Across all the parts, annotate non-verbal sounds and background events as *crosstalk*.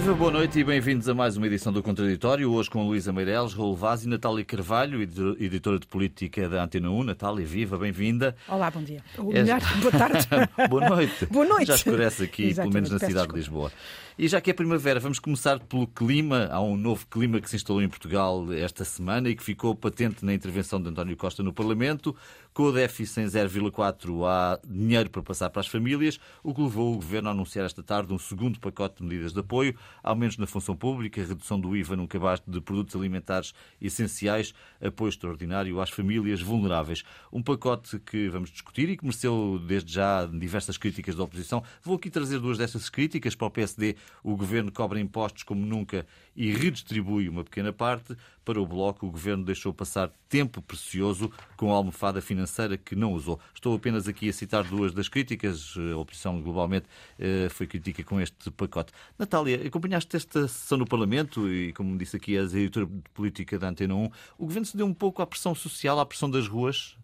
Viva, boa noite e bem-vindos a mais uma edição do Contraditório. Hoje com Luísa Meireles, Raul Vaz e Natália Carvalho, editora de política da Antena 1. Natália, viva, bem-vinda. Olá, bom dia. Ou melhor, boa tarde. *laughs* boa noite. Boa noite. Já escurece aqui, pelo menos na cidade de Lisboa. E já que é primavera, vamos começar pelo clima. Há um novo clima que se instalou em Portugal esta semana e que ficou patente na intervenção de António Costa no Parlamento. Com o déficit em 0,4 há dinheiro para passar para as famílias, o que levou o Governo a anunciar esta tarde um segundo pacote de medidas de apoio, aumentos na função pública, redução do IVA num cabaz de produtos alimentares essenciais, apoio extraordinário às famílias vulneráveis. Um pacote que vamos discutir e que mereceu desde já diversas críticas da oposição. Vou aqui trazer duas dessas críticas para o PSD o governo cobra impostos como nunca e redistribui uma pequena parte. Para o Bloco, o governo deixou passar tempo precioso com a almofada financeira que não usou. Estou apenas aqui a citar duas das críticas. A oposição, globalmente, eh, foi crítica com este pacote. Natália, acompanhaste esta sessão no Parlamento e, como disse aqui a editora de política da Antena 1, o governo se deu um pouco à pressão social, à pressão das ruas?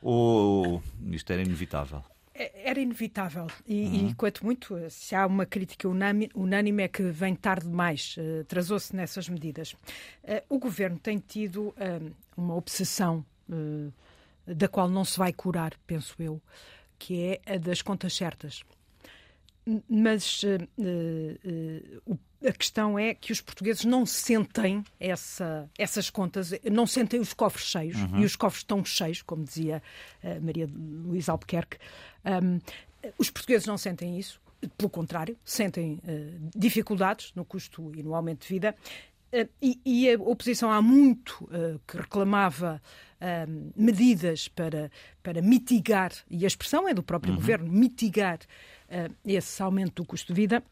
Ou isto era inevitável? Era inevitável. E, uhum. e, quanto muito, se há uma crítica unânime, é que vem tarde demais, uh, atrasou-se nessas medidas. Uh, o governo tem tido uh, uma obsessão da qual não se vai curar, penso eu, que é a das contas certas. Mas o a questão é que os portugueses não sentem essa, essas contas, não sentem os cofres cheios, uhum. e os cofres estão cheios, como dizia uh, Maria Luísa Albuquerque. Um, os portugueses não sentem isso, pelo contrário, sentem uh, dificuldades no custo e no aumento de vida. Uh, e, e, a oposição há muito que reclamava medidas para, para mitigar, e a expressão é do próprio uhum. governo, mitigar esse aumento do custo de vida.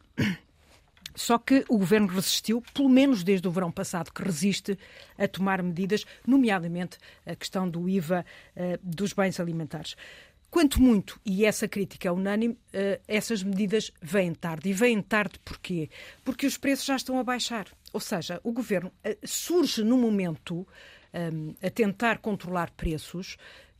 Só que o governo resistiu, pelo menos desde o verão passado, que resiste a tomar medidas, nomeadamente a questão do IVA uh, dos bens alimentares. Quanto muito, e essa crítica é unânime, uh, essas medidas vêm tarde. E vêm tarde porquê? Porque os preços já estão a baixar. Ou seja, o governo uh, surge no momento um, a tentar controlar preços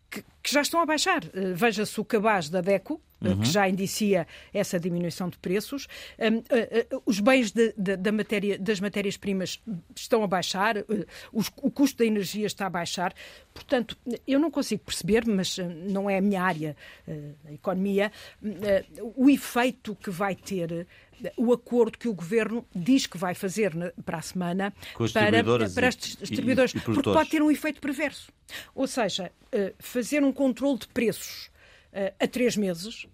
que, que já estão a baixar. Veja-se o cabaz da DECO, eh, uhum. que já indicia essa diminuição de preços. Um, uh, uh, os bens de, de, da matéria, das matérias-primas estão a baixar, os, o custo da energia está a baixar. Portanto, eu não consigo perceber, mas não é a minha área, a economia, o efeito que vai ter o acordo que o governo diz que vai fazer para a semana para, para os distribuidores, e, e, e porque pode ter um efeito perverso. Ou seja, fazer um controle de preços uh, a três meses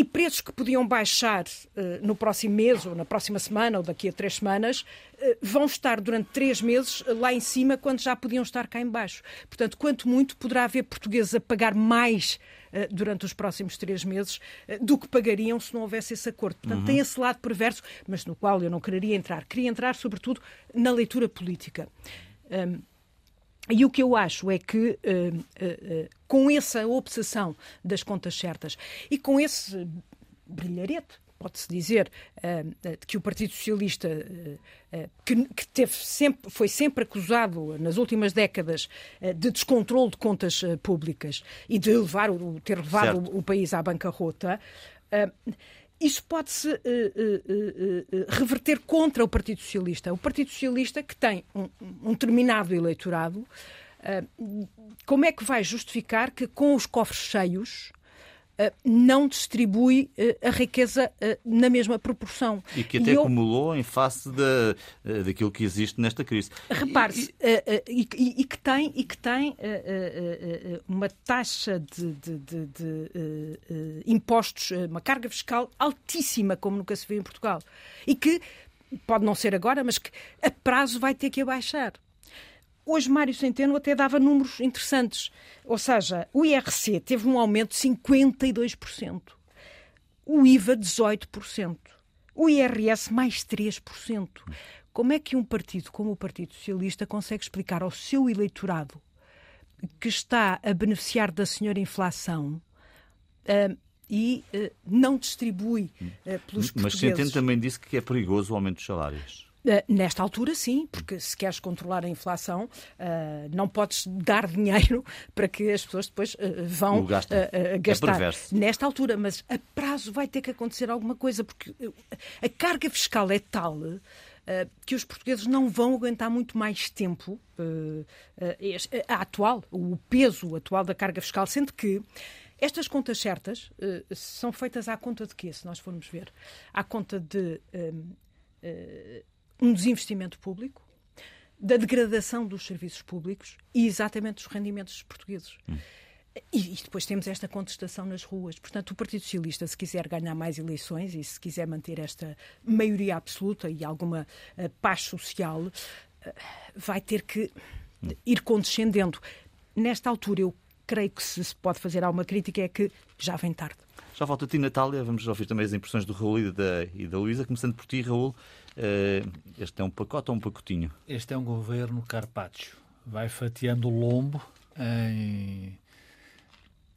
e preços que podiam baixar uh, no próximo mês ou na próxima semana ou daqui a três semanas uh, vão estar durante três meses lá em cima quando já podiam estar cá em baixo. Portanto, quanto muito poderá haver portugueses a pagar mais uh, durante os próximos três meses do que pagariam se não houvesse esse acordo. Portanto, uhum. tem esse lado perverso, mas no qual eu não quereria entrar. Queria entrar, sobretudo, na leitura política. Um, e o que eu acho é que, uh, uh, uh, com essa obsessão das contas certas e com esse brilharete, pode-se dizer, que o Partido Socialista, que, que teve sempre, foi sempre acusado nas últimas décadas de descontrole de contas públicas e de levar, ter levado o, o, país à bancarrota, isso pode-se reverter contra o Partido Socialista. O Partido Socialista, que tem um, um terminado eleitorado, eh, como é que vai justificar que com os cofres cheios eh, não distribui eh, a riqueza na mesma proporção. E que até e eu... acumulou em face da, daquilo que existe nesta crise. Repare-se, e... E, e, que tem, e que tem uma taxa de, de, de, de impostos, uma carga fiscal altíssima, como nunca se vê em Portugal. E que, pode não ser agora, mas que a prazo vai ter que abaixar. Hoje Mário Centeno até dava números interessantes. Ou seja, o IRC teve um aumento de 52%, o IVA 18%, o IRS mais 3%. Como é que um partido como o Partido Socialista consegue explicar ao seu eleitorado que está a beneficiar da senhora inflação uh, e uh, não distribui uh, pelos Mas Centeno também disse que é perigoso o aumento dos salários. Uh, nesta altura, sim, porque se queres controlar a inflação, uh, não podes dar dinheiro *laughs* para que as pessoas depois uh, vão gastar. É nesta altura. Mas a prazo vai ter que acontecer alguma coisa, porque a carga fiscal é tal que os portugueses não vão aguentar muito mais tempo a atual, o peso atual da carga fiscal, sendo que estas contas certas são feitas à conta de quê, se nós formos ver? À conta de um desinvestimento público, da degradação dos serviços públicos e exatamente dos rendimentos dos portugueses. Hum. E, e, depois temos esta contestação nas ruas. Portanto, o Partido Socialista, se quiser ganhar mais eleições e se quiser manter esta maioria absoluta e alguma uh, paz social, uh, vai ter que hum. ir condescendendo. Nesta altura, eu creio que se pode fazer alguma crítica é que já vem tarde. Já falta a ti, Natália. Vamos ouvir também as impressões do Raul e da, e da Luísa. Começando por ti, Raul. Eh, este é um pacote ou um pacotinho? Este é um governo Carpaccio. Vai fatiando o lombo em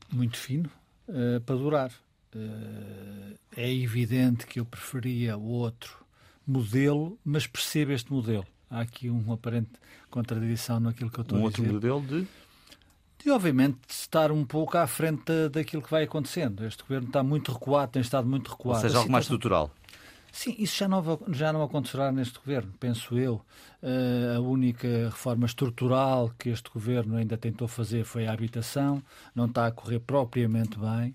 muito fino uh, para durar. Uh, é evidente que eu preferia o outro modelo, mas percebo este modelo. Há aqui uma aparente contradição naquilo que eu estou um a dizer. Um outro modelo de? De, obviamente, estar um pouco à frente daquilo que vai acontecendo. Este governo está muito recuado, tem estado muito recuado. Ou seja, algo mais estrutural. Sim, isso já não, já não acontecerá neste governo, penso eu. Uh, a única reforma estrutural que este governo ainda tentou fazer foi a habitação, não está a correr propriamente bem.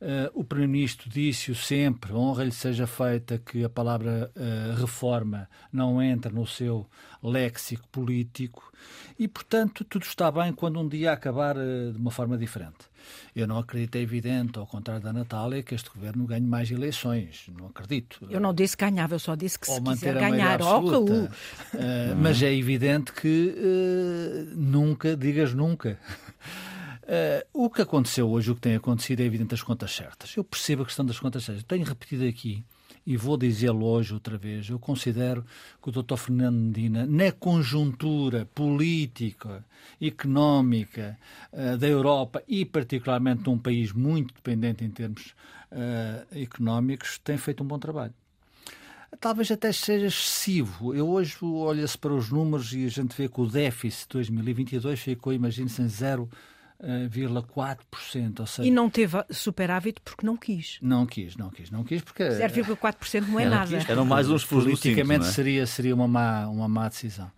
Uh, o Primeiro-Ministro disse-o sempre, honra-lhe seja feita que a palavra uh, reforma não entra no seu léxico político e, portanto, tudo está bem quando um dia acabar uh, de uma forma diferente. Eu não acredito, é evidente, ao contrário da Natália, que este governo ganhe mais eleições. Não acredito. Eu não disse ganhava, eu só disse que se quiser ganhar, ó, uh, Mas é evidente que nunca, digas nunca. Uh, o que aconteceu hoje, o que tem acontecido, é evidente as contas certas. Eu percebo a questão das contas certas. Tenho repetido aqui e vou dizê-lo hoje outra vez. Eu considero que o Dr. Fernando Medina, na conjuntura política, económica uh, da Europa e particularmente num país muito dependente em termos uh, económicos, tem feito um bom trabalho talvez até seja excessivo. Eu hoje olho-se para os números e a gente vê que o déficit de 2022 ficou, imagine-se, em 0 0,4%. Ou seja, e não teve superávit porque não quis. Não quis, não quis, não quis porque 0,4% não é nada. Quis, Eram mais uns furos Politicamente é? seria, seria uma, má, uma má decisão.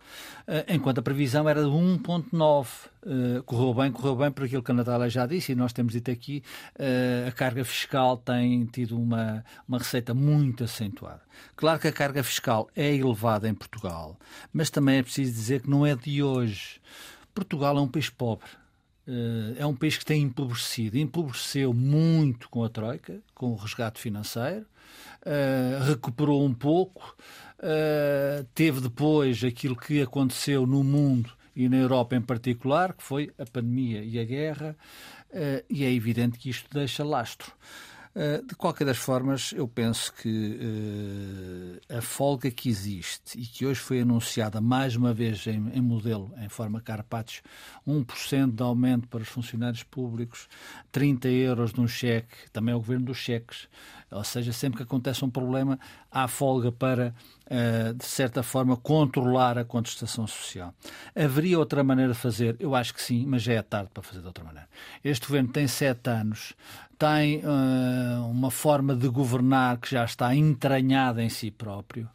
Eh, enquanto a previsão era de 1,9%. Uh, correu bem, correu bem por aquilo que a Natália já disse e nós temos dito aqui, uh, a carga fiscal tem tido uma, uma receita muito acentuada. Claro que a carga fiscal é elevada em Portugal, mas também é preciso dizer que não é de hoje. Portugal é um país pobre. Uh, é um país que tem empobrecido. Empobreceu muito com a Troika, com o resgate financeiro, uh, recuperou um pouco, uh, teve depois aquilo que aconteceu no mundo e na Europa em particular, que foi a pandemia e a guerra, e é evidente que isto deixa lastro. Eh, de qualquer das formas, eu penso que uh, a folga que existe e que hoje foi anunciada mais uma vez em, em modelo, em forma Carpates, 1% de aumento para os funcionários públicos, 30 euros num cheque, também é o governo dos cheques, ou seja, sempre que acontece um problema, há folga para, uh, de certa forma, controlar a contestação social. Haveria outra maneira de fazer? Eu acho que sim, mas já é tarde para fazer de outra maneira. Este governo tem sete anos, tem uh, uma forma de governar que já está entranhada em si próprio.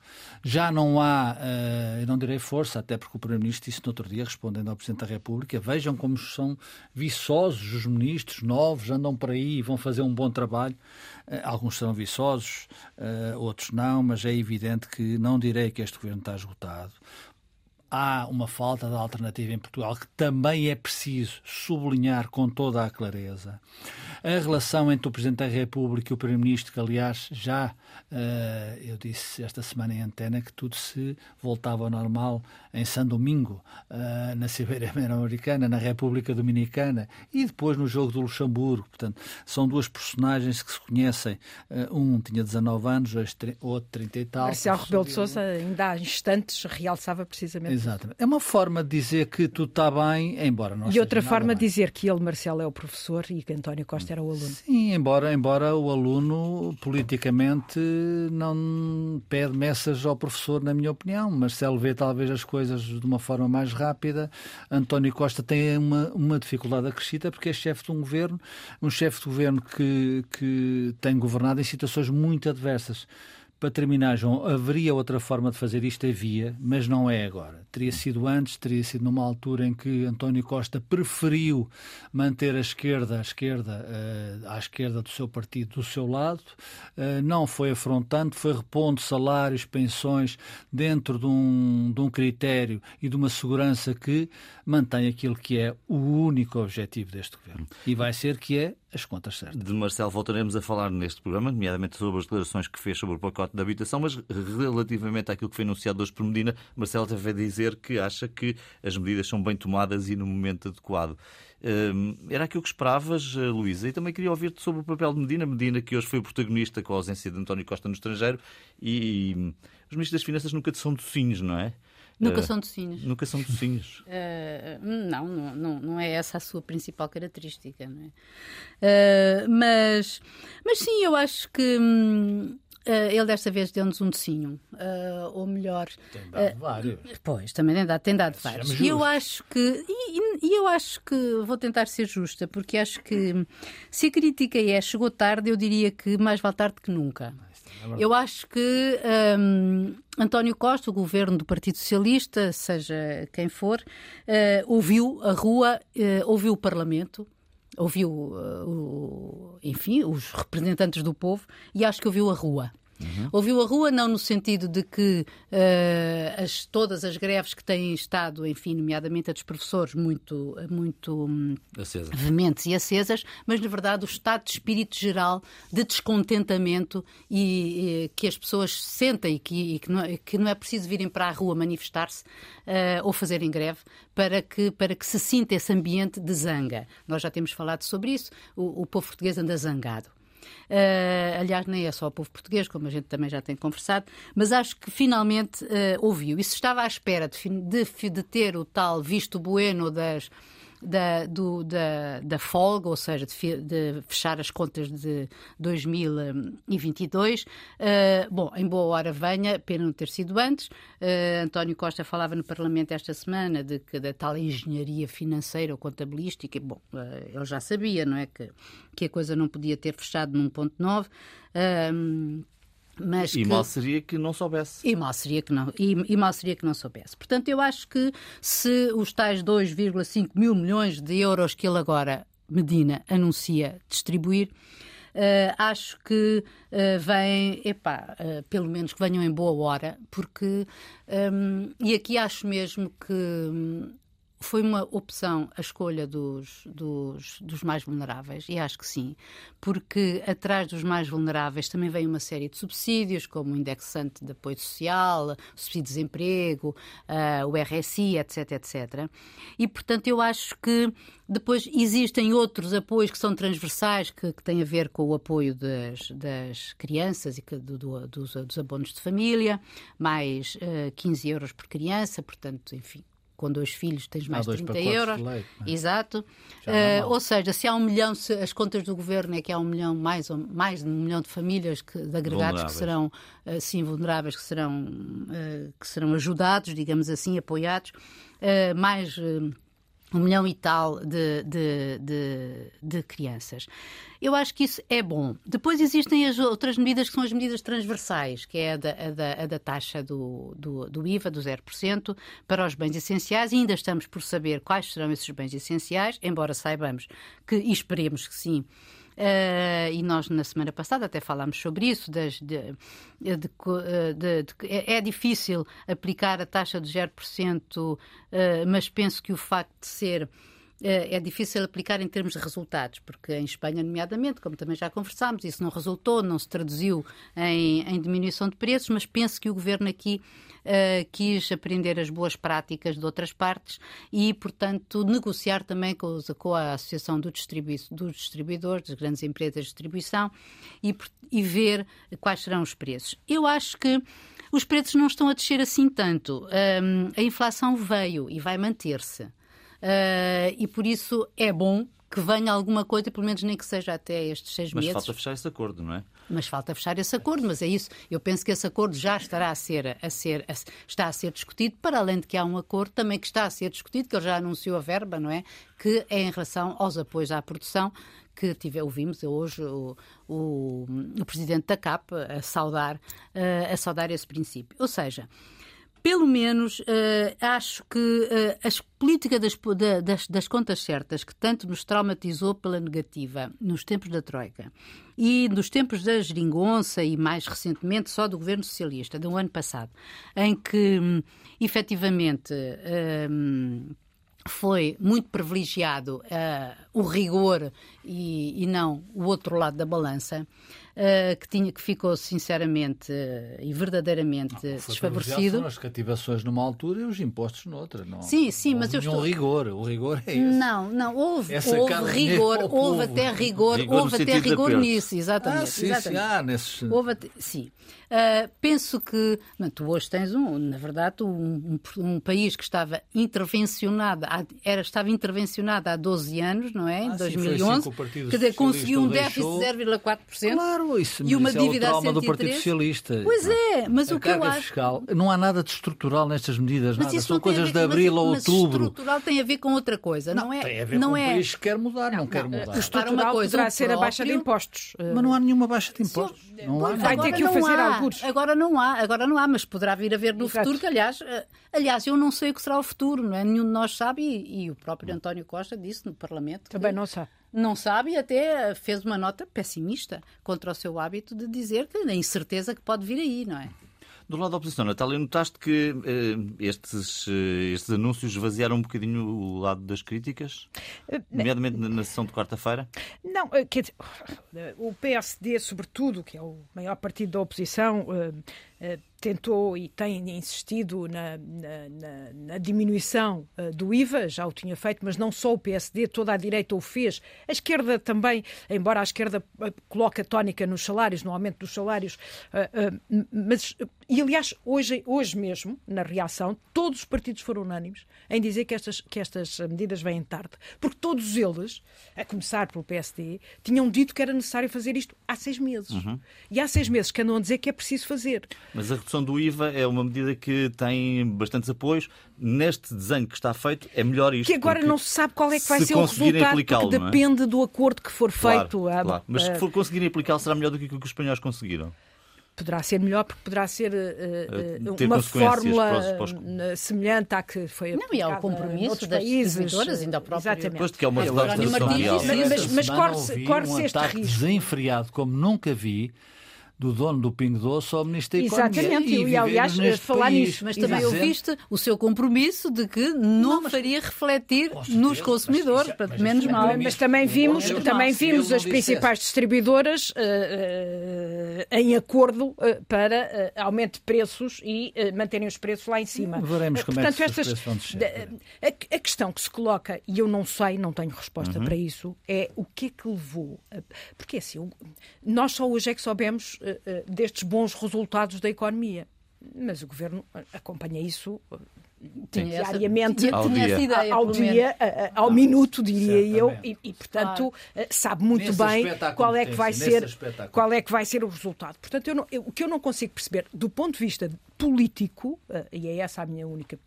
Já não há, uh, eu não direi força, até porque o Primeiro-Ministro disse no outro dia, respondendo ao Presidente da República, vejam como são viçosos os ministros novos, andam por aí e vão fazer um bom trabalho. Uh, alguns serão viçosos, outros não, mas é evidente que não direi que este governo está esgotado há uma falta de alternativa em Portugal que também é preciso sublinhar com toda a clareza. A relação entre o Presidente da República e o Primeiro-Ministro, que aliás já uh, eu disse esta semana em antena que tudo se voltava ao normal em São Domingo, uh, na Cibeira *laughs* Americana, na República Dominicana e depois no jogo do Luxemburgo. Portanto, são duas personagens que se conhecem. Uh, um tinha 19 anos, outro 30 e tal. Marcial Rebelo de Sousa, ainda há instantes, realçava precisamente Exatamente. É uma forma de dizer que tudo está bem, embora não E outra forma de dizer que ele, Marcelo, é o professor e que António Costa era o aluno. Sim, embora, embora o aluno politicamente não pede messas ao professor, na minha opinião. Marcelo vê talvez as coisas de uma forma mais rápida. António Costa tem uma, uma dificuldade acrescida porque é chefe de um governo, um chefe de governo que, que tem governado em situações muito adversas. Para terminar, João, haveria outra forma de fazer isto? Havia, mas não é agora. Teria sido antes, teria sido numa altura em que António Costa preferiu manter a esquerda, a esquerda, uh, à esquerda do seu partido do seu lado, uh, não foi afrontando, foi repondo salários, pensões dentro de um, de um critério e de uma segurança que mantém aquilo que é o único objetivo deste governo. E vai ser que é as contas certas. De Marcelo voltaremos a falar neste programa, nomeadamente sobre as declarações que fez sobre o pacote da habitação, mas relativamente àquilo que foi anunciado hoje por Medina, Marcelo deve dizer que acha que as medidas são bem tomadas e no momento adequado. Hum, era aquilo que esperavas, Luísa? E também queria ouvir-te sobre o papel de Medina. Medina, que hoje foi o protagonista com a ausência de António Costa no estrangeiro, e os ministros das Finanças nunca são docinhos, não é? Nunca uh, são docinhos. Nunca são docinhos. *laughs* Uh, não, não, não é essa a sua principal característica. Não é? Uh, mas, mas sim, eu acho que. Hum, ele desta vez deu-nos um docinho, uh, ou melhor. Tem dado uh, vários. Pois, também tem dado, tem dado vários. E eu acho que. E, e, eu acho que vou tentar ser justa, porque acho que se a crítica é chegou tarde, eu diria que mais vale tarde que nunca. É eu acho que um, António Costa, o governo do Partido Socialista, seja quem for, ouviu a rua, ouviu o Parlamento ouviu, uh, enfim, os representantes do povo e acho que ouviu a rua. Uhum. Ouviu a rua não no sentido de que uh, as, todas as greves que têm estado, enfim, nomeadamente a dos professores, muito, muito hum, veementes e acesas, mas na verdade o estado de espírito geral de descontentamento e, e que as pessoas sentem e que, e que, não, é, que não é preciso virem para a rua manifestar-se uh, ou fazerem greve para que, para que se sinta esse ambiente de zanga. Nós já temos falado sobre isso, o, o povo português anda zangado. Uh, aliás, nem é só o povo português, como a gente também já tem conversado, mas acho que finalmente uh, ouviu. Se estava à espera de, de, de ter o tal visto bueno das da, do, da, da folga, ou seja, de, de, fechar as contas de 2022. Uh, eh, bom, em boa hora venha, pena não ter sido antes. Uh, António Costa falava no Parlamento esta semana de que da tal engenharia financeira ou contabilística. Bom, uh, ele já sabia, não é? Que, que a coisa não podia ter fechado num ponto 9. Uh, mas e que... mal seria que não soubesse. E mal, seria que não, e, e mal seria que não soubesse. Portanto, eu acho que se os tais 2,5 mil milhões de euros que ele agora, Medina, anuncia distribuir, Uh, acho que uh, vem, epá, uh, pelo menos que venham em boa hora, porque, um, e aqui acho mesmo que um, foi uma opção a escolha dos, dos, dos, mais vulneráveis, e acho que sim, porque atrás dos mais vulneráveis também vem uma série de subsídios, como o indexante de apoio social, subsídio de desemprego, uh, o RSI, etc, etc. E, portanto, eu acho que depois existem outros apoios que são transversais, que, que têm a ver com o apoio das, das crianças e que, do, do, dos, dos abonos de família, mais uh, 15 euros por criança, portanto, enfim, com dois filhos tens mais de 30 euros. Leite, é? Exato. Uh, ou seja, se há um milhão, se as contas do governo é que há um milhão, mais, mais de um milhão de famílias que, de agregados que serão, uh, sim, vulneráveis, que serão, uh, que serão ajudados, digamos assim, apoiados, mais um milhão e tal de, de, de, de, crianças. Eu acho que isso é bom. Depois existem as outras medidas que são as medidas transversais, que é a da, a da, a da taxa do, do, do, IVA, do 0%, para os bens essenciais, e ainda estamos por saber quais serão esses bens essenciais, embora saibamos que, e esperemos que sim, Uh, e nós na semana passada até falámos sobre isso. Das, de, de, de, é, é difícil aplicar a taxa de 0%, uh, mas penso que o facto de ser eh, é difícil aplicar em termos de resultados, porque em Espanha, nomeadamente, como também já conversámos, isso não resultou, não se traduziu em, em diminuição de preços, mas penso que o governo aqui uh, quis aprender as boas práticas de outras partes e, portanto, negociar também com, os, com a Associação do Distribu dos Distribuidores, das grandes empresas de distribuição e, e ver quais serão os preços. Eu acho que os preços não estão a descer assim tanto. Um, a inflação veio e vai manter-se. Uh, e por isso é bom que venha alguma coisa, pelo menos nem que seja até estes seis mas meses. Mas falta fechar esse acordo, não é? Mas falta fechar esse acordo, mas é isso. Eu penso que esse acordo já estará a ser, a ser, a, está a ser discutido, para além de que há um acordo também que está a ser discutido, que ele já anunciou a verba, não é? Que é em relação aos apoios à produção, que tive, ouvimos hoje o, o, o presidente da CAP a saudar, uh, a saudar esse princípio. Ou seja, pelo menos uh, acho que uh, a política das, das, das, contas certas, que tanto nos traumatizou pela negativa nos tempos da Troika e nos tempos da geringonça e mais recentemente só do governo socialista, do ano passado, em que um, efetivamente. Um, foi muito privilegiado uh, o rigor e, e, não o outro lado da balança, que, tinha, que ficou sinceramente uh, e verdadeiramente não, desfavorecido. as cativações numa altura e os impostos noutra. Não, sim, sim, mas eu estou... rigor, o rigor é esse. Não, não, houve, houve rigor, houve até rigor, rigor houve até rigor nisso, exatamente. Ah, sim, exatamente. sim, ah, nesses... houve até, sim. Uh, penso que não, tu hoje tens um, na verdade, um, um, um país que estava intervencionado, era, estava intervencionado há 12 anos, não é? Em ah, 2011. Sim, quer dizer, conseguiu um déficit de 0,4%. Claro, isso, e uma dívida é o trauma do Partido Socialista. Pois é, mas a o que eu acho. Fiscal, não há nada de estrutural nestas medidas, mas nada. São coisas de abril a outubro. Mas estrutural tem a ver com outra coisa, não, não é? Tem a ver não com é... um país que quer mudar, não, não quer mudar. O estrutural coisa, poderá ser próprio... a baixa de impostos. Mas não há nenhuma baixa de impostos. Não há, vai ter que o fazer há, alguns. Agora não há, agora não há, mas poderá vir a ver no Exato. futuro, que aliás, eh, aliás, eu não sei o que será o futuro, não é? Nenhum de nós sabe e, e o próprio António Costa disse no Parlamento. Também não sabe. Não sabe e até fez uma nota pessimista contra o seu hábito de dizer que a incerteza que pode vir aí, não é? Do lado da oposição, Natália, notaste que eh, estes, eh, estes anúncios esvaziaram um bocadinho o lado das críticas? Uh, nomeadamente na, na sessão de quarta-feira? Não, quer dizer, o PSD, sobretudo, que é o maior partido da oposição, uh, tentou e tem insistido na, na, na, na diminuição uh, do IVA, já o tinha feito, mas não só o PSD, toda a direita o fez. A esquerda também, embora a esquerda uh, coloque a tónica nos salários, no aumento dos salários, uh, mas, e aliás, hoje, hoje mesmo, na reação, todos os partidos foram unânimes em dizer que estas, que estas medidas vêm tarde, porque todos eles, a começar pelo PSD, tinham dito que era necessário fazer isto há seis meses. Uhum. E há seis meses que andam a dizer que é preciso fazer. Mas a redução do IVA é uma medida que tem bastantes apoios. Neste desenho que está feito, é melhor isto. Que agora não se sabe qual é que vai se ser o resultado, porque é? depende do acordo que for feito. Claro, claro. Mas se for conseguirem aplicá-lo, será melhor do que o que os espanhóis conseguiram poderá ser melhor porque poderá ser uh, uh, uma fórmula semelhante à que foi Não, e ao compromisso das países. ainda próprio. Exatamente. Posto que é uma é, mas, mas, mas corre-se corre um este risco. desenfreado como nunca vi do dono do Pingo Doce ao Ministro da Economia. Exatamente, e, e aliás, falar país. nisso. Mas também ouviste o seu compromisso de que não, não mas... faria refletir nos consumidores, para menos mal. Mas também vimos, também vimos as principais distribuidoras uh, uh, em acordo uh, para aumento de preços e manterem os preços lá em cima. Veremos como Portanto, é que estas, vão a, a, questão que se coloca, e eu não sei, não tenho resposta uhum. para isso, é o que é que levou. A... Porque assim, nós só hoje é que soubemos eh, eh, destes bons resultados da economia. Mas o governo acompanha isso Sim. diariamente, ao dia, ideia, ao, dia ao minuto, diria eu, e, e, portanto claro. sabe muito nesse bem qual é que vai ser qual é que vai ser o resultado. Portanto, eu não, eu, o que eu não consigo perceber do ponto de vista político, e é essa a minha única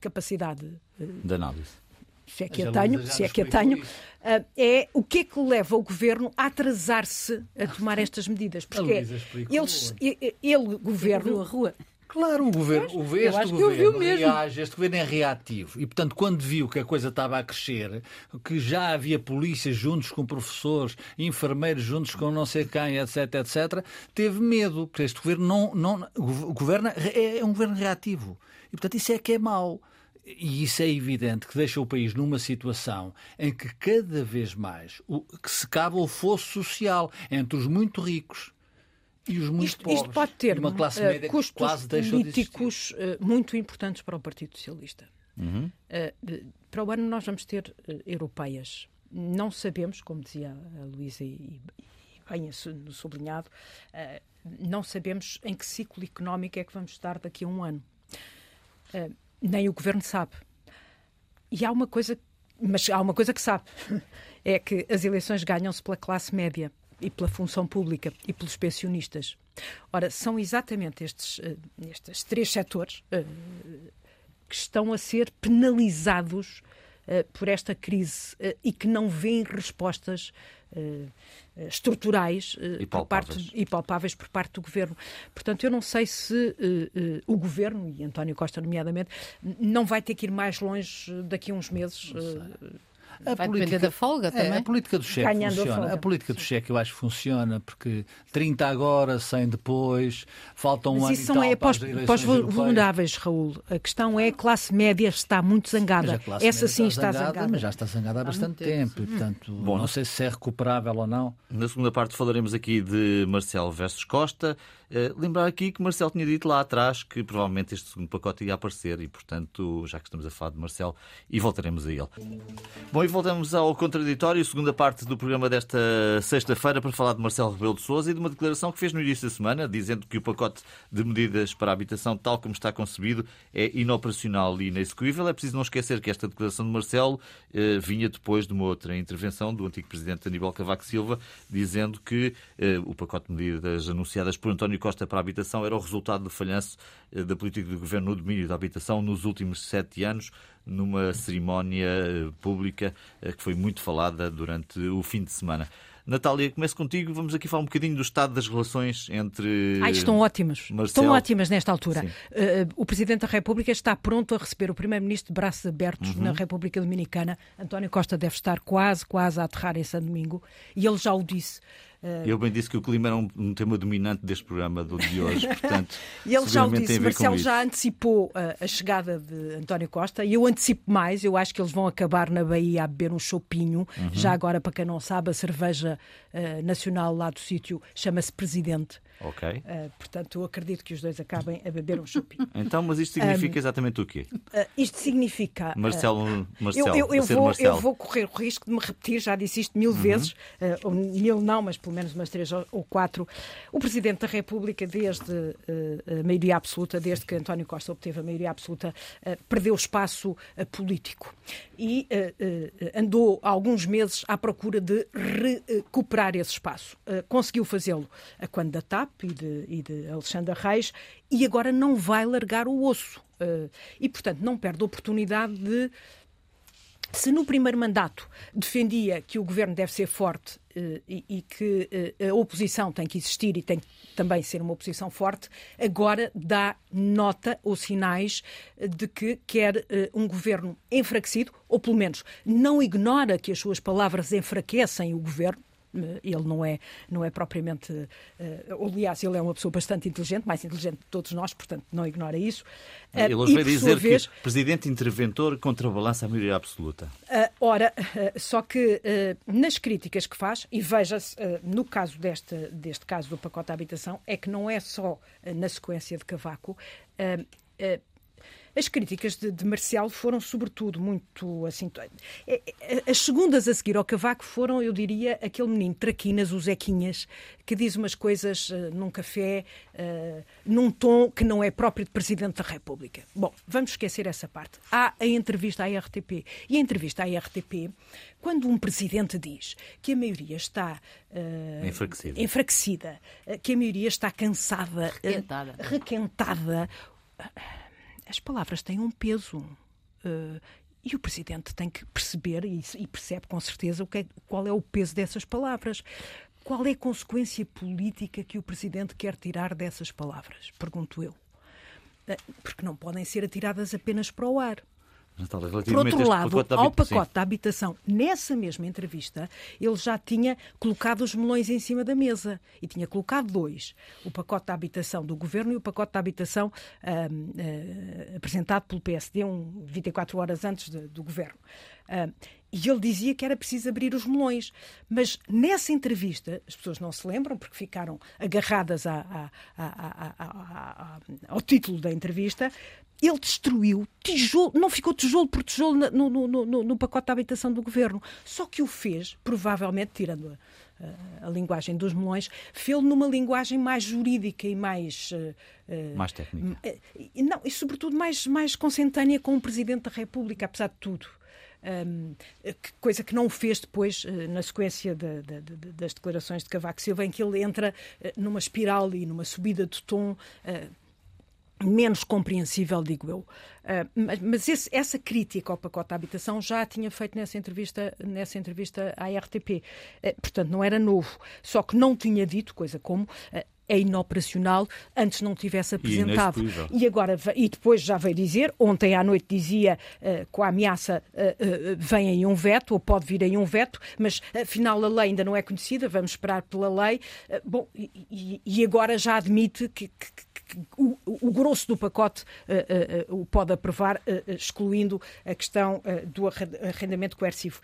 capacidade de análise se é que a tenho, se é que a tenho, uh, é o que é que leva o governo a atrasar-se a tomar estas medidas. Porque eles, ele, ele, governo. A rua. Claro, o governo, o, este governo reage, este governo é reativo e, portanto, quando viu que a coisa estava a crescer, que já havia polícias juntos com professores, enfermeiros juntos com não sei quem, etc, etc, teve medo, porque este governo não, não o governo é, é um governo reativo e, portanto, isso é que é mau. E isso é evidente que deixa o país numa situação em que cada vez mais o, que se cava o fosso social entre os muito ricos e os muito isto, pobres. Isto pode ter uma classe eh, média custos quase políticos de uh, muito importantes para o Partido Socialista. Uhum. Uh, para o ano nós vamos ter uh, europeias. Não sabemos, como dizia a Luísa e, bem sublinhado, não sabemos em que ciclo económico é que vamos estar daqui a um ano. Nem o governo sabe. E há uma coisa, mas há uma coisa que sabe, *laughs* é que as eleições ganham-se pela classe média e pela função pública e pelos pensionistas. Ora, são exatamente estes, uh, estes três setores uh, que estão a ser penalizados uh, por esta crise e que não veem respostas estruturais e palpáveis. Parte, e palpáveis por parte do governo. Portanto, eu não sei se o governo, e António Costa, nomeadamente, não vai ter que ir mais longe daqui a uns meses. A Vai política da folga também. É, a política do cheque Ganhando funciona. A, a, política do cheque eu acho que funciona porque 30 agora, 100 depois, faltam um Mas ano isso são, é para, para os vulneráveis, Raul. A questão é a classe média está muito zangada. Essa sim está, zangada, zangada, Mas já está zangada há, há bastante tempo. tempo. E, portanto, Bom, não sei se é recuperável ou não. Na segunda parte falaremos aqui de Marcelo versus Costa. Uh, lembrar aqui que Marcelo tinha dito lá atrás que provavelmente este segundo pacote ia aparecer e, portanto, já que estamos a falar de Marcelo, e voltaremos a ele. Bom, e voltamos ao contraditório, segunda parte do programa desta sexta-feira, para falar de Marcelo Rebelo de Sousa e de uma declaração que fez no início da semana, dizendo que o pacote de medidas para a habitação, tal como está concebido, é inoperacional e inexecuível. É preciso não esquecer que esta declaração de Marcelo uh, vinha depois de uma outra intervenção do antigo presidente Aníbal Cavaco Silva, dizendo que uh, o pacote de medidas anunciadas por António António Costa para a habitação era o resultado do falhanço eh, da política do governo no domínio da habitação nos últimos sete anos, numa cerimónia eh, pública eh, que foi muito falada durante o fim de semana. Natália, começo contigo. Vamos aqui falar um bocadinho do estado das relações entre. Ah, estão ótimas. Marcelo... Estão ótimas nesta altura. Uh, o Presidente da República está pronto a receber o Primeiro-Ministro de braços abertos uhum. na República Dominicana. António Costa deve estar quase, quase a aterrar São Domingo. E ele já o disse. Eu bem disse que o clima era um, um tema dominante deste programa do de hoje, *laughs* portanto. e ele já o disse, Marcelo já antecipou a, a, chegada de António Costa e eu antecipo mais, eu acho que eles vão acabar na Bahia a beber um chopinho. Uhum. Já agora, para quem não sabe, a cerveja uh, nacional lá do sítio chama-se Presidente. Ok. Uh, portanto, eu acredito que os dois acabem a beber um chupinho. *laughs* Então, mas isto significa um, exatamente o quê? Uh, isto significa. Marcelo, Marcelo, eu, eu, eu vou, Marcelo. eu vou correr o risco de me repetir, já disse isto mil uhum. vezes, uh, mil não, mas pelo menos umas três ou quatro. O Presidente da República, desde a maioria absoluta, desde que António Costa obteve a maioria absoluta, perdeu espaço político e andou alguns meses à procura de recuperar esse espaço. conseguiu fazê-lo quando da TAP e de, e de Alexandre Reis e agora não vai largar o osso. Uh, e, portanto, não perde a oportunidade de. Se no primeiro mandato defendia que o governo deve ser forte uh, e, e, que a oposição tem que existir e tem que também ser uma oposição forte, agora dá nota ou sinais de que quer um governo enfraquecido, ou pelo menos não ignora que as suas palavras enfraquecem o governo, eh, ele não é, não é propriamente. Uh, aliás, ele é uma pessoa bastante inteligente, mais inteligente de todos nós, portanto, não ignora isso. Uh, ele hoje vai dizer vez, que presidente interventor contrabalança a maioria absoluta. Uh, ora, só que nas críticas que faz, e veja-se no caso deste, deste caso do pacote de habitação, é que não é só na sequência de Cavaco as críticas de, de Marcial foram, sobretudo, muito assim. É, é, as segundas a seguir ao Cavaco foram, eu diria, aquele menino traquinas, o Zequinhas, que diz umas coisas uh, num café, uh, num tom que não é próprio de Presidente da República. Bom, vamos esquecer essa parte. Há a entrevista à RTP. E a entrevista à RTP, quando um Presidente diz que a maioria está uh, enfraquecida, enfraquecida que a maioria está cansada, requentada, requentada as palavras têm um peso. Uh, e o Presidente tem que perceber, e, e percebe com certeza, o que é, qual é o peso dessas palavras. Qual é a consequência política que o Presidente quer tirar dessas palavras? Pergunto eu. Uh, porque não podem ser atiradas apenas para o ar. Por outro lado, pacote ao pacote da habitação, nessa mesma entrevista, ele já tinha colocado os melões em cima da mesa e tinha colocado dois: o pacote da habitação do governo e o pacote da habitação uh, uh, apresentado pelo PSD um, 24 horas antes de, do governo. Uh, e ele dizia que era preciso abrir os melões. Mas nessa entrevista, as pessoas não se lembram, porque ficaram agarradas ao título da entrevista, ele destruiu tijolo, não ficou tijolo por tijolo no, no, no, no, pacote de habitação do governo. Só que o fez, provavelmente, tirando a, a, linguagem dos melões, fez numa linguagem mais jurídica e mais. Uh, mais técnica. Uh, não, e sobretudo mais, mais consentânea com o Presidente da República, apesar de tudo. Um, coisa que não o fez depois na sequência de, de, de, das declarações de Cavaco Silva, em que ele entra numa espiral e numa subida de tom menos compreensível, digo eu. Uh, mas, mas esse, essa crítica ao pacote da habitação já a tinha feito nessa entrevista, nessa entrevista à RTP. Uh, ah, portanto, não era novo. Só que não tinha dito coisa como. Uh, é inoperacional, antes não tivesse apresentado. E, e agora, e depois já veio dizer, ontem à noite dizia uh, com a ameaça uh, uh, vem aí um veto, ou pode vir aí um veto, mas afinal a lei ainda não é conhecida, vamos esperar pela lei. bom, e, e, agora já admite que, que o, o grosso do pacote uh, uh, o pode aprovar, excluindo a questão do arrendamento coercivo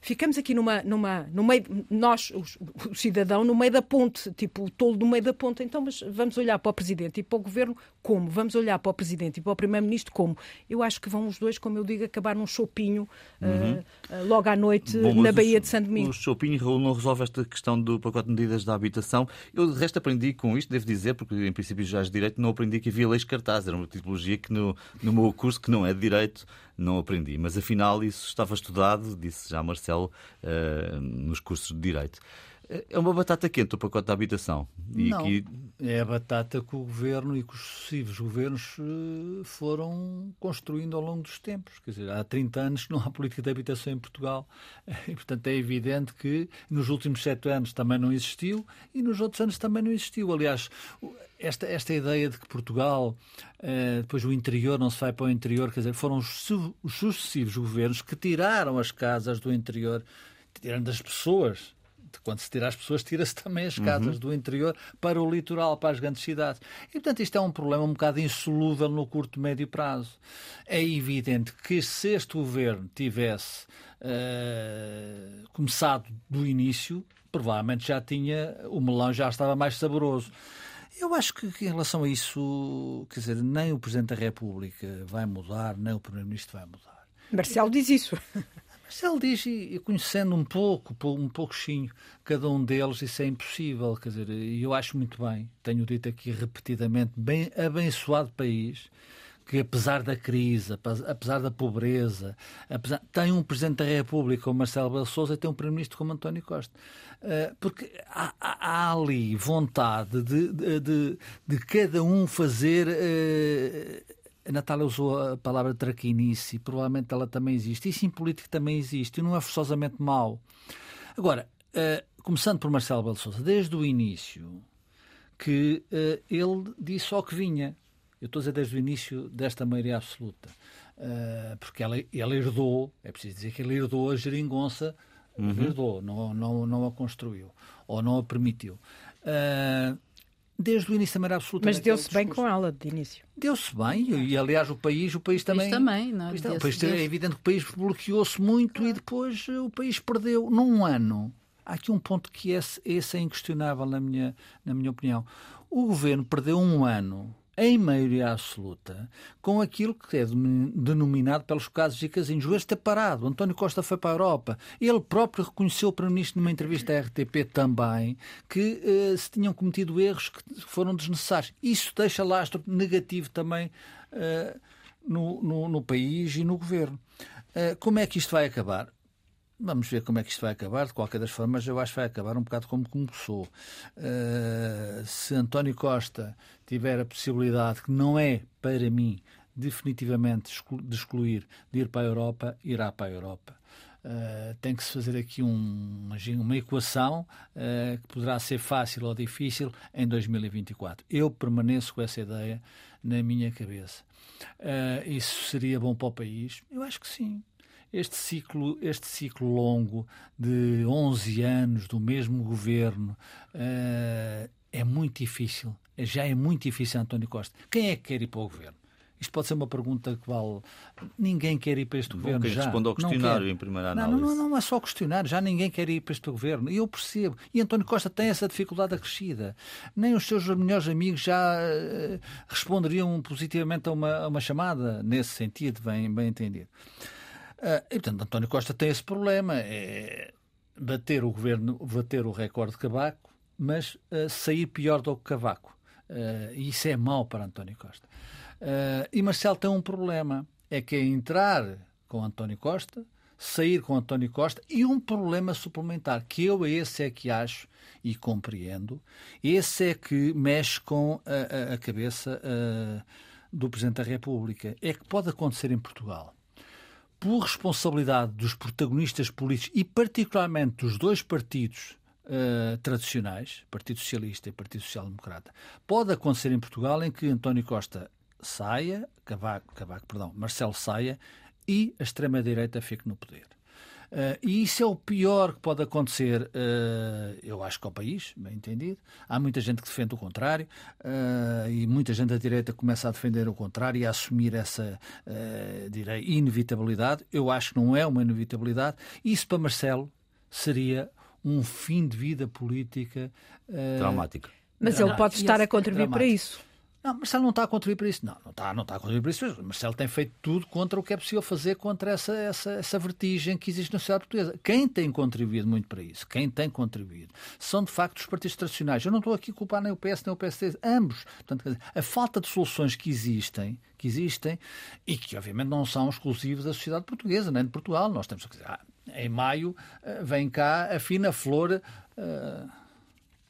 ficamos aqui numa, numa, no meio, nós, o, o cidadão, no meio da ponte, tipo o tolo no meio da ponte. Então, mas vamos olhar para o Presidente e para o Governo como? Vamos olhar para o Presidente e para o Primeiro-Ministro como? Eu acho que vão os dois, como eu digo, acabar num chopinho uhum. uh, logo à noite Bom, na Baía de Santo Domingo. O chopinho não resolve esta questão do pacote de medidas da habitação. Eu, de resto, aprendi com isto, devo dizer, porque em princípio já de direito, não aprendi que havia leis cartazes. Era uma tipologia que no, no meu curso, que não é de direito, não aprendi. Mas afinal isso estava estudado, disse já Marcelo, uh, nos cursos de Direito. É uma batata quente o pacote da habitação. E não, aqui... é a batata que o governo e que os sucessivos governos eh, foram construindo ao longo dos tempos. Quer dizer, há 30 anos não há política de habitação em Portugal *laughs* e, portanto, é evidente que nos últimos sete anos também não existiu e nos outros anos também não existiu. Aliás, esta, esta ideia de que Portugal, eh, depois o interior não se vai para o interior, quer dizer, foram os, os sucessivos governos que tiraram as casas do interior, tirando as pessoas. Quando se tira as pessoas, tira-se também as casas uhum. do interior para o litoral, para as grandes cidades. E, portanto, isto é um problema um bocado insolúvel no curto médio prazo. É evidente que se este governo tivesse uh, começado do início, provavelmente já tinha, o melão já estava mais saboroso. Eu acho que em relação a isso, quer dizer, nem o Presidente da República vai mudar, nem o Primeiro-Ministro vai mudar. Marcelo diz isso. *laughs* Marcelo diz, e conhecendo um pouco, um pouquinho, cada um deles, isso é impossível. Quer dizer, e eu acho muito bem, tenho dito aqui repetidamente, bem abençoado país, que apesar da crise, apesar da pobreza, apesar, tem um Presidente da República como Marcelo Belo Souza e tem um Primeiro-Ministro como António Costa. Uh, porque há, há, ali vontade de, de, de, cada um fazer. Uh, a Natália usou a palavra traquinice, provavelmente ela também existe. Isso em política também existe e não é forçosamente mau. Agora, uh, começando por Marcelo Belo Souza, desde o início que ele disse só que vinha eu estou a dizer desde o início desta maioria absoluta. Uh, porque ela, ele herdou, é preciso dizer que ele herdou a geringonça, uhum. herdou, não, não, não a construiu, ou não a permitiu. Uh, desde o início da maioria absoluta. Mas deu-se bem com ela, de início. Deu-se bem, e aliás o país, o país também. também, não, é? o país, é evidente que o país bloqueou-se muito claro. e depois o país perdeu num ano. Há aqui um ponto que esse, esse é inquestionável na minha, na minha opinião. O governo perdeu um ano em maioria absoluta, com aquilo que é denominado pelos casos e casinhos. O este é parado. António Costa foi para a Europa. Ele próprio reconheceu o Primeiro-Ministro numa entrevista à RTP também que uh, se tinham cometido erros que foram desnecessários. Isso deixa lastro negativo também uh, no, no, no, país e no governo. Uh, como é que isto vai acabar? Vamos ver como é que isto vai acabar. De qualquer das formas, eu acho que vai acabar um bocado como começou. Uh, se António Costa tiver a possibilidade, que não é para mim definitivamente de excluir de ir para a Europa, irá para a Europa. Uh, tem que se fazer aqui um, uma equação uh, que poderá ser fácil ou difícil em 2024. Eu permaneço com essa ideia na minha cabeça. Uh, isso seria bom para o país? Eu acho que sim este ciclo, este ciclo longo de 11 anos do mesmo governo uh, é muito difícil. Já é muito difícil, António Costa. Quem é que quer ir para o governo? isto pode ser uma pergunta que vale. Ninguém quer ir para este Bom, governo. quem já. responde ao questionário em primeira análise. Não, não, não é só questionário, já ninguém quer ir para este governo. E eu percebo. E António Costa tem essa dificuldade acrescida. Nem os seus melhores amigos já uh, responderiam positivamente a uma, a uma, chamada nesse sentido, bem, bem entendido. Uh, e, portanto, António Costa tem esse problema. É bater o governo, bater o recorde de Cavaco, mas uh, sair pior do que Cavaco. E isso é mau para António Costa. e Marcelo tem um problema. É que é entrar com António Costa, sair com António Costa e um problema suplementar, que eu esse é que acho e compreendo, esse é que mexe com a, a, a cabeça uh, do Presidente da República. É que pode acontecer em Portugal. Por responsabilidade dos protagonistas políticos e, particularmente, dos dois partidos uh, tradicionais, Partido Socialista e Partido Social Democrata, pode acontecer em Portugal em que António Costa saia, Cavaco, Cavaco perdão, Marcelo saia e a extrema-direita fique no poder. Uh, e isso é o pior que pode acontecer, uh, eu acho que ao país, bem entendido. Há muita gente que defende o contrário uh, e muita gente da direita começa a defender o contrário e a assumir essa, direi, inevitabilidade. Eu acho que não é uma inevitabilidade. Isso para Marcelo seria um fim de vida política traumático. Mas ele pode estar a contribuir para isso. Não, Marcelo não está a contribuir para isso. Não, não está, não está a contribuir para isso. Marcelo tem feito tudo contra o que é possível fazer contra essa, essa, essa vertigem que existe na sociedade portuguesa. Quem tem contribuído muito para isso, quem tem contribuído, são de facto os partidos tradicionais. Eu não estou aqui a culpar nem o PS nem o PSD, ambos. Portanto, a falta de soluções que existem, que existem e que obviamente não são exclusivos da sociedade portuguesa, nem de Portugal. Nós temos que dizer, ah, em maio eh, vem cá a fina flor. Uh...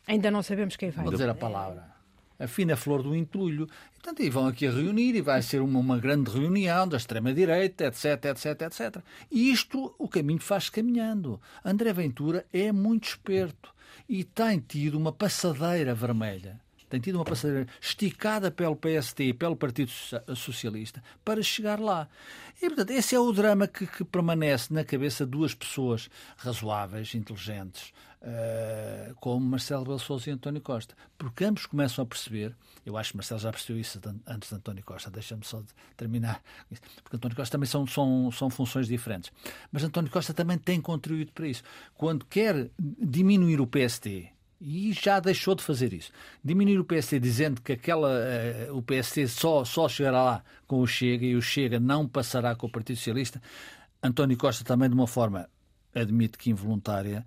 Ainda não sabemos quem vai. Vou dizer a palavra a fina flor do entulho. E, portanto, e vão aqui a reunir e vai ser uma, uma grande reunião da extrema-direita, etc, etc, etc. E isto, o caminho faz-se caminhando. André Ventura é muito esperto e tem tido uma passadeira vermelha tem tido uma passadeira esticada pelo PST e pelo Partido Socialista para chegar lá. E, portanto, esse é o drama que, que permanece na cabeça de duas pessoas razoáveis, inteligentes, uh, como Marcelo Belo Souza e António Costa. Porque ambos começam a perceber, eu acho que Marcelo já percebeu isso antes de António Costa, deixa-me só de terminar, porque António Costa também são, são, são funções diferentes. Mas António Costa também tem contribuído para isso. Quando quer diminuir o PST, e já deixou de fazer isso. Diminuir o PSD dizendo que aquela, uh, o PSD só, só chegará lá com o Chega e o Chega não passará com o Partido Socialista. António Costa também, de uma forma, admite que involuntária,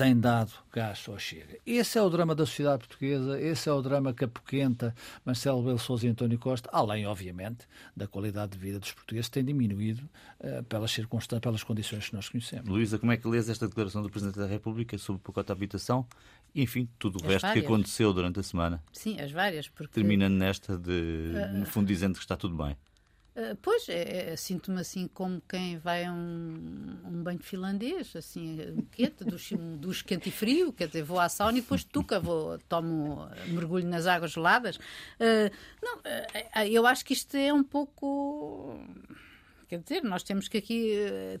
tem dado gás ao Chega. Esse é o drama da sociedade portuguesa, esse é o drama que apoquenta Marcelo Belo Souza e António Costa, além, obviamente, da qualidade de vida dos portugueses que tem diminuído uh, pelas circunstâncias, pelas condições que nós conhecemos. Luísa, como é que lês esta declaração do Presidente da República sobre o pacote de habitação e, enfim, tudo o as resto várias. que aconteceu durante a semana? Sim, as várias. Porque... Terminando nesta, de, uh... no fundo, dizendo que está tudo bem. Uh, pois, é, é, sinto-me assim como quem vai a um, um banho finlandês, assim, quente, dos, dos quente e frio, quer dizer, vou à sauna e depois tuca, vou, tomo, mergulho nas águas geladas. Uh, não, uh, eu acho que isto é um pouco. Quer dizer, nós temos que aqui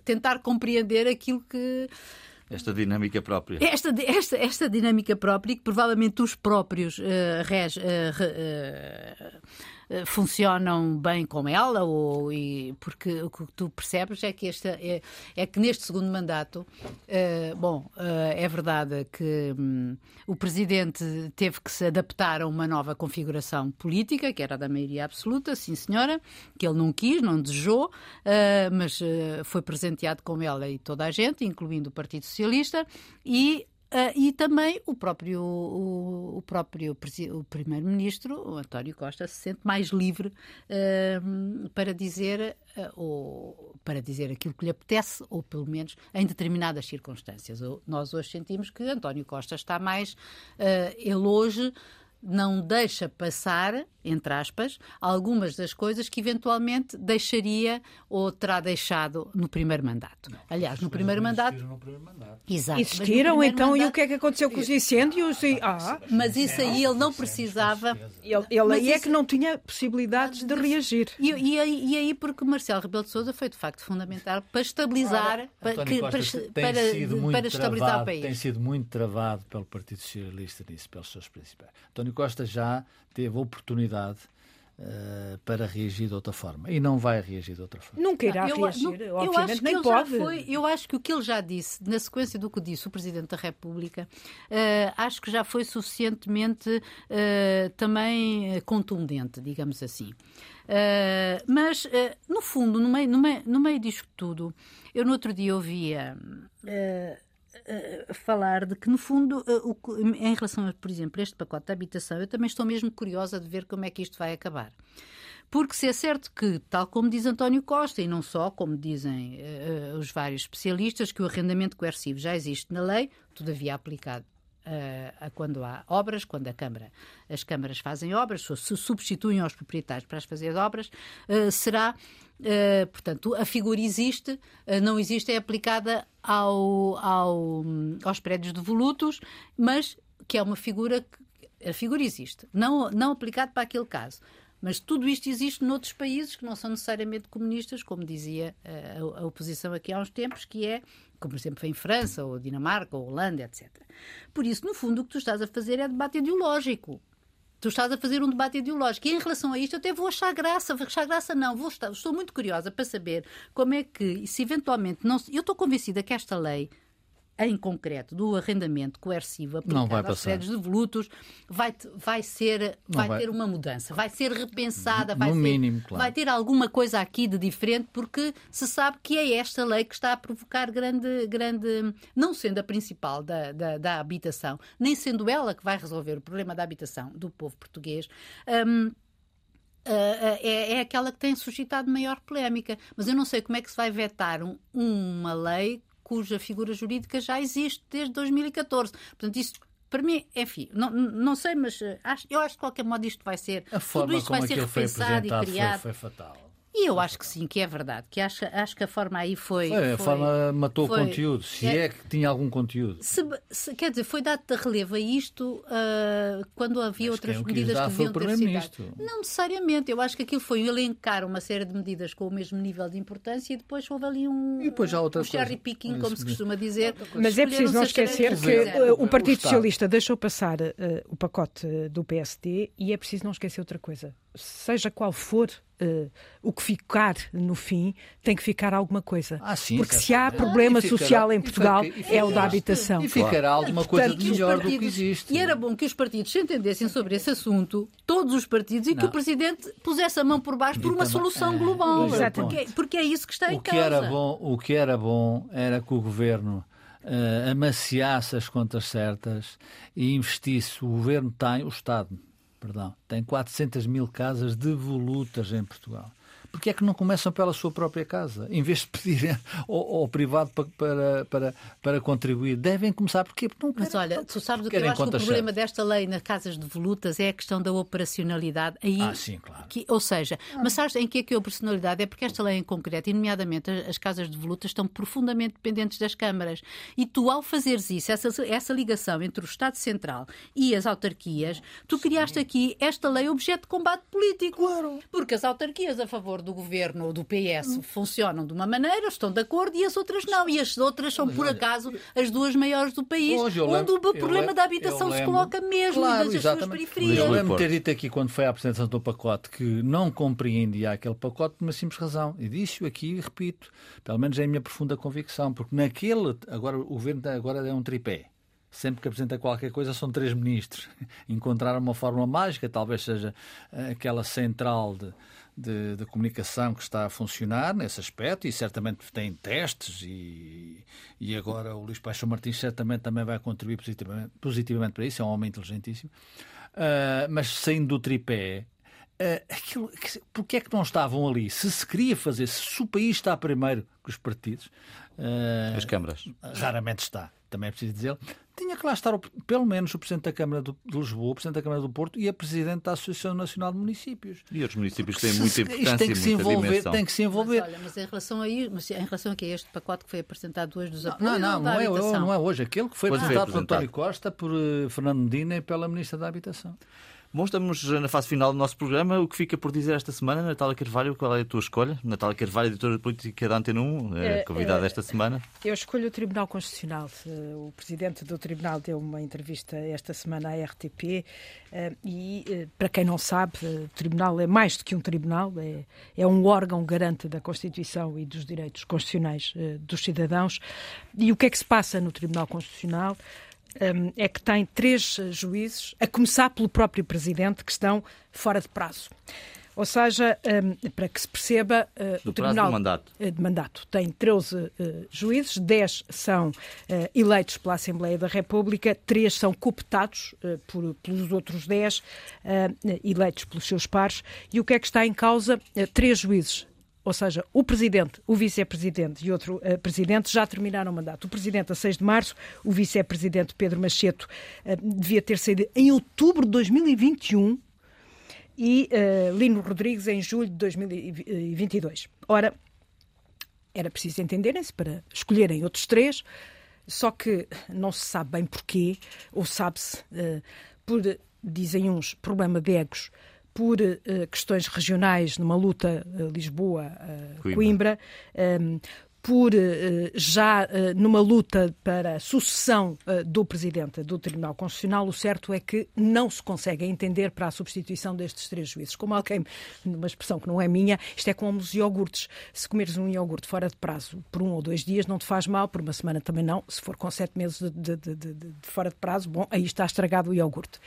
tentar compreender aquilo que. Esta dinâmica própria. Esta, esta, esta dinâmica própria que provavelmente os próprios uh, uh, uh, eh, funcionam bem com ela, ou, e, porque o que tu percebes é que, esta, é, é que neste segundo mandato, uh, bom, uh, é verdade que um, o Presidente teve que se adaptar a uma nova configuração política, que era da maioria absoluta, sim senhora, que ele não quis, não desejou, uh, mas foi presenteado com ela e toda a gente, incluindo o Partido Socialista, e Uh, e também o próprio, o, o próprio o primeiro-ministro, António Costa, se sente mais livre uh, para dizer uh, ou para dizer aquilo que lhe apetece, ou pelo menos em determinadas circunstâncias. Nós hoje sentimos que António Costa está mais, ele hoje não deixa passar, entre aspas, algumas das coisas que eventualmente deixaria ou terá deixado no primeiro mandato. Não, Aliás, no primeiro mandato... no primeiro mandato. Exato. Existiram, então, mandato... e o que é que aconteceu com os incêndios? E... Ah. Mas isso aí ele não precisava... Ele, ele aí é que não tinha possibilidades de reagir. E, e, aí, e aí porque Marcelo Rebelo de Sousa foi, de facto, fundamental para estabilizar, para, que, para, para, para estabilizar o país. Tem sido muito travado pelo Partido Socialista nisso, pelos seus principais. António Costa já teve a oportunidade uh, para reagir de outra forma. E não vai reagir de outra forma. Nunca irá eu, reagir, não, obviamente, eu nem pode. Foi, eu acho que o que ele já disse, na sequência do que disse o Presidente da República, uh, acho que já foi suficientemente uh, também contundente, digamos assim. Uh, mas, uh, no fundo, no meio, no, meio, no meio disto tudo, eu no outro dia ouvia uh, falar de que, no fundo, o, em relação, a, por exemplo, a este pacote de habitação, eu também estou mesmo curiosa de ver como é que isto vai acabar. Porque se é certo que, tal como diz António Costa, e não só, como dizem os vários especialistas, que o arrendamento coercivo já existe na lei, todavia aplicado a quando há obras, quando a Câmara, as câmaras fazem obras, se substituem aos proprietários para as fazer obras, uh, será, uh, portanto, a figura existe, uh, não existe, é aplicada ao, ao, aos prédios devolutos, mas que é uma figura que a figura existe, não, não aplicado para aquele caso. Mas tudo isto existe noutros países que não são necessariamente comunistas, como dizia a, a oposição aqui há uns tempos, que é como por exemplo em França, ou Dinamarca, ou Holanda, etc. Por isso, no fundo, o que tu estás a fazer é debate ideológico. Tu estás a fazer um debate ideológico. E em relação a isto, até vou achar graça. Vou achar graça, não. Vou estar, estou muito curiosa para saber como é que, se eventualmente não. Eu estou convencida que esta lei em concreto do arrendamento coercivo aplicado aos créditos devolutos vai, vai, ser, vai, vai, ter uma mudança, vai ser repensada, vai, ser, mínimo, claro. vai ter alguma coisa aqui de diferente, porque se sabe que é esta lei que está a provocar grande, grande não sendo a principal da, da, da habitação, nem sendo ela que vai resolver o problema da habitação do povo português. Um, uh, é, é, aquela que tem suscitado maior polémica. Mas eu não sei como é que se vai vetar um, uma lei cuja figura jurídica já existe desde 2014. Portanto, isso para mim, enfim, não, não sei, mas eh, acho, eu acho que de qualquer modo isto vai ser. A forma tudo isto como vai ser repensado e criado. Foi, foi fatal. E eu acho que sim, que é verdade, que acho, acho que a forma aí foi. foi a foi, forma matou foi, o conteúdo, se é, é, que tinha algum conteúdo. Se, se, quer dizer, foi dado de relevo a isto uh, quando havia outras que medidas que deviam ter sido. Não necessariamente, eu acho que aquilo foi elencar uma série de medidas com o mesmo nível de importância e depois houve ali um, e depois já outra um cherry picking, como se costuma dizer. Mas é preciso não esquecer que o Partido Socialista deixou passar uh, o pacote do PSD e é preciso não esquecer outra coisa. Seja qual for uh, o que ficar no fim, tem que ficar alguma coisa. Ah, sim, Porque se há problema ah, ficará, social em Portugal, ficará, é o da habitação. E ficará alguma coisa de melhor partidos, do que existe. E era bom que os partidos se entendessem sobre esse assunto, todos os partidos, e não. que o Presidente pusesse a mão por baixo por uma solução global. Porque, porque, é isso que está o em que causa. Era bom, o que era bom era que o Governo uh, amaciasse as contas certas e investisse. O Governo tem, o Estado perdão, tem 400 mil casas devolutas em Portugal. Porquê é que não começam pela sua própria casa? Em vez de pedir *laughs* ao, ao privado para, para, para, para, contribuir, devem começar. Porque não Mas olha, tu sabes o que eu acho que o problema desta lei nas casas devolutas é a questão da operacionalidade. Aí, ah, sim, claro. Que, ou seja, ah. mas sabes em que é que é a operacionalidade? É porque esta lei em concreto, e nomeadamente as casas devolutas, estão profundamente dependentes das câmaras. E tu, ao fazeres isso, essa, essa ligação entre o Estado Central e as autarquias, tu sim. criaste aqui esta lei objeto de combate político. Claro. Porque as autarquias a favor favor do governo ou do PS funcionam de uma maneira, estão de acordo, e as outras não. E as outras são, por acaso, as duas maiores do país, onde lembro, o problema lembro, da habitação se coloca mesmo claro, das suas periferias. Eu lembro ter dito aqui, quando foi a apresentação do pacote, que não compreendia aquele pacote por uma simples razão. E disse-o aqui e repito, pelo menos é a minha profunda convicção, porque naquele, agora o governo agora é um tripé sempre que apresenta qualquer coisa são três ministros. *laughs* Encontraram uma fórmula mágica, talvez seja eh, aquela central de, de, de, comunicação que está a funcionar nesse aspecto e certamente tem testes e, e agora o Luís Paixão Martins certamente também vai contribuir positivamente, positivamente para isso, é um homem inteligentíssimo. Uh, mas saindo do tripé, uh, aquilo, porque é que não estavam ali? Se se queria fazer, se o país está primeiro que os partidos, uh, as câmaras, raramente está, também é preciso dizer, tinha que lá estar o, pelo menos o Presidente da Câmara de Lisboa, o Presidente da Câmara do Porto e a Presidente da Associação Nacional de Municípios. E outros municípios têm muita importância tem que se envolver, dimensão. Tem que se envolver. Mas, olha, mas em relação a, mas em relação a, que é este pacote que foi apresentado hoje dos apoios... Não, não, não, é, não é hoje. Aquele que foi apresentado por António Costa, por uh, Fernando Medina e pela Ministra da Habitação. Bom, estamos na fase final do nosso programa. O que fica por dizer esta semana, Natália Carvalho? Qual é a tua escolha? Natália Carvalho, editora de política da Antena 1, é, convidada esta semana. Eu escolho o Tribunal Constitucional. O presidente do Tribunal deu uma entrevista esta semana à RTP e, para quem não sabe, o Tribunal é mais do que um tribunal, é, é um órgão garante da Constituição e dos direitos constitucionais dos cidadãos. E o que é que se passa no Tribunal Constitucional? É que tem três juízes, a começar pelo próprio presidente, que estão fora de prazo. Ou seja, para que se perceba, uh, o Tribunal de mandato. Uh, de mandato tem 13 uh, juízes, 10 são eleitos pela Assembleia da República, 3 são cooptados pelos outros 10 eleitos pelos seus pares. E o que é que está em causa? três juízes ou seja, o presidente, o vice-presidente e outro uh, presidente já terminaram o mandato. O presidente a 6 de março, o vice-presidente Pedro Macheto uh, devia ter saído em outubro de 2021 e uh, Lino Rodrigues em julho de 2022. Ora, era preciso entenderem-se para escolherem outros três, só que não se sabe bem porquê, ou sabe-se por, dizem uns, problema de egos por uh, questões regionais numa luta uh, Lisboa-Coimbra, uh, um, por já numa luta para a sucessão do Presidente do Tribunal Constitucional, o certo é que não se consegue entender para a substituição destes três juízes. Como alguém, numa expressão que não é minha, isto é como os iogurtes. Se comeres um iogurte fora de prazo por um ou dois dias, não te faz mal, por uma semana também não. Se for com sete meses de, de, de, de fora de prazo, bom, aí está estragado o iogurte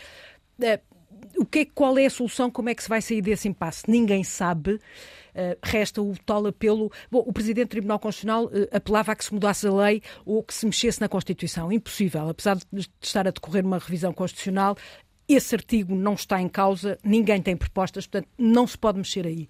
o que é, qual é a solução? Como é que se vai sair desse impasse? Ninguém sabe. Uh, resta o tal apelo. Bom, o Presidente do Tribunal Constitucional uh, apelava a que se mudasse a lei ou que se mexesse na Constituição. Impossível. Apesar de estar a decorrer uma revisão constitucional, esse artigo não está em causa, ninguém tem propostas, portanto, não se pode mexer aí.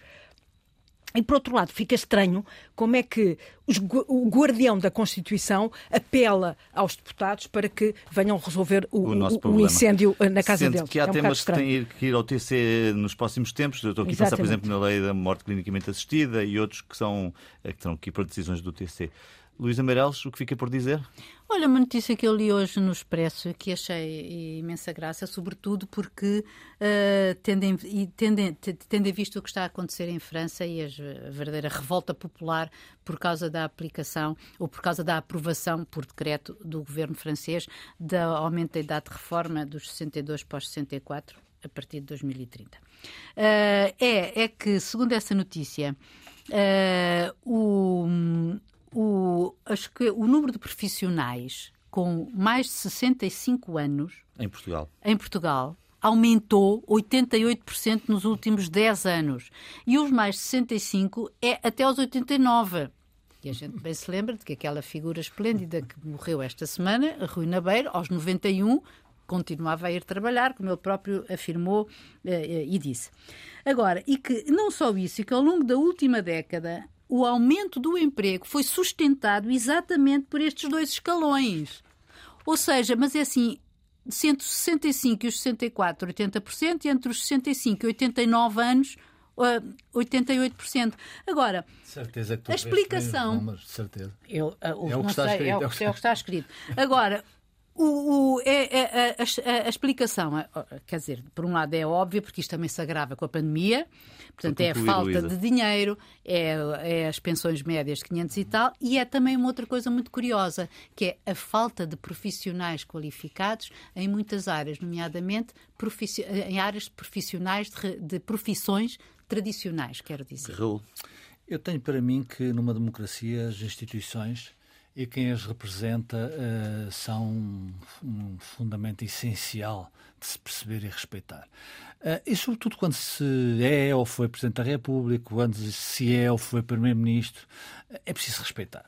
E, por outro lado, fica estranho como é que os, o guardião da Constituição apela aos deputados para que venham resolver o, o, o incêndio eh, na casa Sendo deles. que há é um temas que têm que ir ao TC nos próximos tempos. Eu estou aqui a pensar, por exemplo, na lei da morte clinicamente assistida e outros que, são, eh, que estão aqui para decisões do TC. Luísa Meireles, o que fica por dizer? Olha, uma notícia que eu li hoje no Expresso que achei imensa graça, sobretudo porque uh, tendo, em, tendo, tendo visto o que está a acontecer em França e a verdadeira revolta popular por causa da aplicação ou por causa da aprovação por decreto do governo francês da aumento da idade de reforma dos 62 para os 64 a partir de 2030. Uh, eh, é, é que, segundo essa notícia, uh, o, o, acho que o número de profissionais com mais de 65 anos em Portugal, em Portugal aumentou 88% nos últimos 10 anos. E os mais de 65 é até aos 89. E a gente bem se lembra de que aquela figura esplêndida que morreu esta semana, Rui Nabeiro, aos 91, continuava a ir trabalhar, como ele próprio afirmou eh, e disse. Agora, e que não só isso, e que ao longo da última década o aumento do emprego foi sustentado exatamente por estes dois escalões. Ou seja, mas é assim, entre os 65 e os 64, 80%, e entre os 65 e 89 anos, 88%. Agora, certeza que a explicação. Números, certeza. Eu, uh, o, é, o que está sei, escrito, é, o, é o que está escrito. Agora, o, o, é, é, a, a, explicação, quer dizer, por um lado é óbvia, porque isto também se agrava com a pandemia, portanto é a falta Luísa. de dinheiro, é, é, as pensões médias de 500 e tal, e é também uma outra coisa muito curiosa, que é a falta de profissionais qualificados em muitas áreas, nomeadamente em áreas profissionais de, de profissões tradicionais, quero dizer. Eu tenho para mim que numa democracia as instituições e quem as representa uh, são um fundamento essencial de se perceber e respeitar. Uh, e sobretudo quando se é ou foi Presidente da República, quando se é ou foi Primeiro-Ministro, é preciso respeitar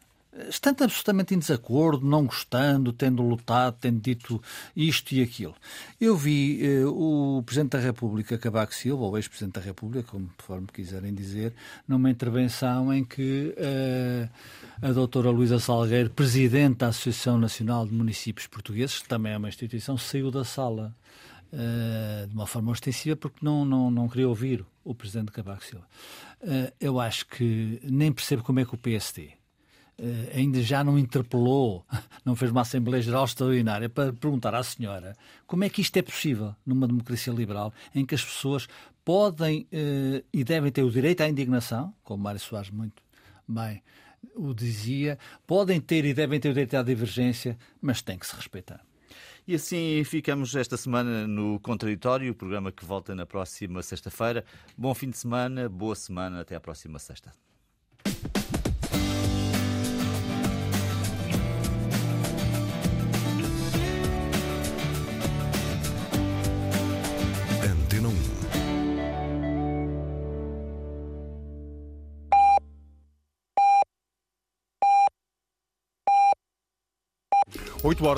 estando absolutamente em desacordo, não gostando, tendo lutado, tendo dito isto e aquilo. Eu vi eh, o Presidente da República, Cavaco Silva, ou ex-Presidente da República, conforme quiserem dizer, numa intervenção em que eh, a doutora Luísa Salgueiro, Presidente da Associação Nacional de Municípios Portugueses, que também é uma instituição, saiu da sala. Uh, de uma forma ostensiva porque não, não, não queria ouvir o Presidente Cavaco Silva. Uh, eu acho que nem percebo como é que o PSD, eh, ainda já não interpelou, *laughs* não fez uma Assembleia Geral extraordinária para perguntar à senhora como é que isto é possível numa democracia liberal em que as pessoas podem eh, e devem ter o direito à indignação, como Mário Soares muito bem o dizia, podem ter e devem ter o direito à divergência, mas tem que se respeitar. E assim ficamos esta semana no Contraditório, o programa que volta na próxima sexta-feira. Bom fim de semana, boa semana, até à próxima sexta. 8 horas.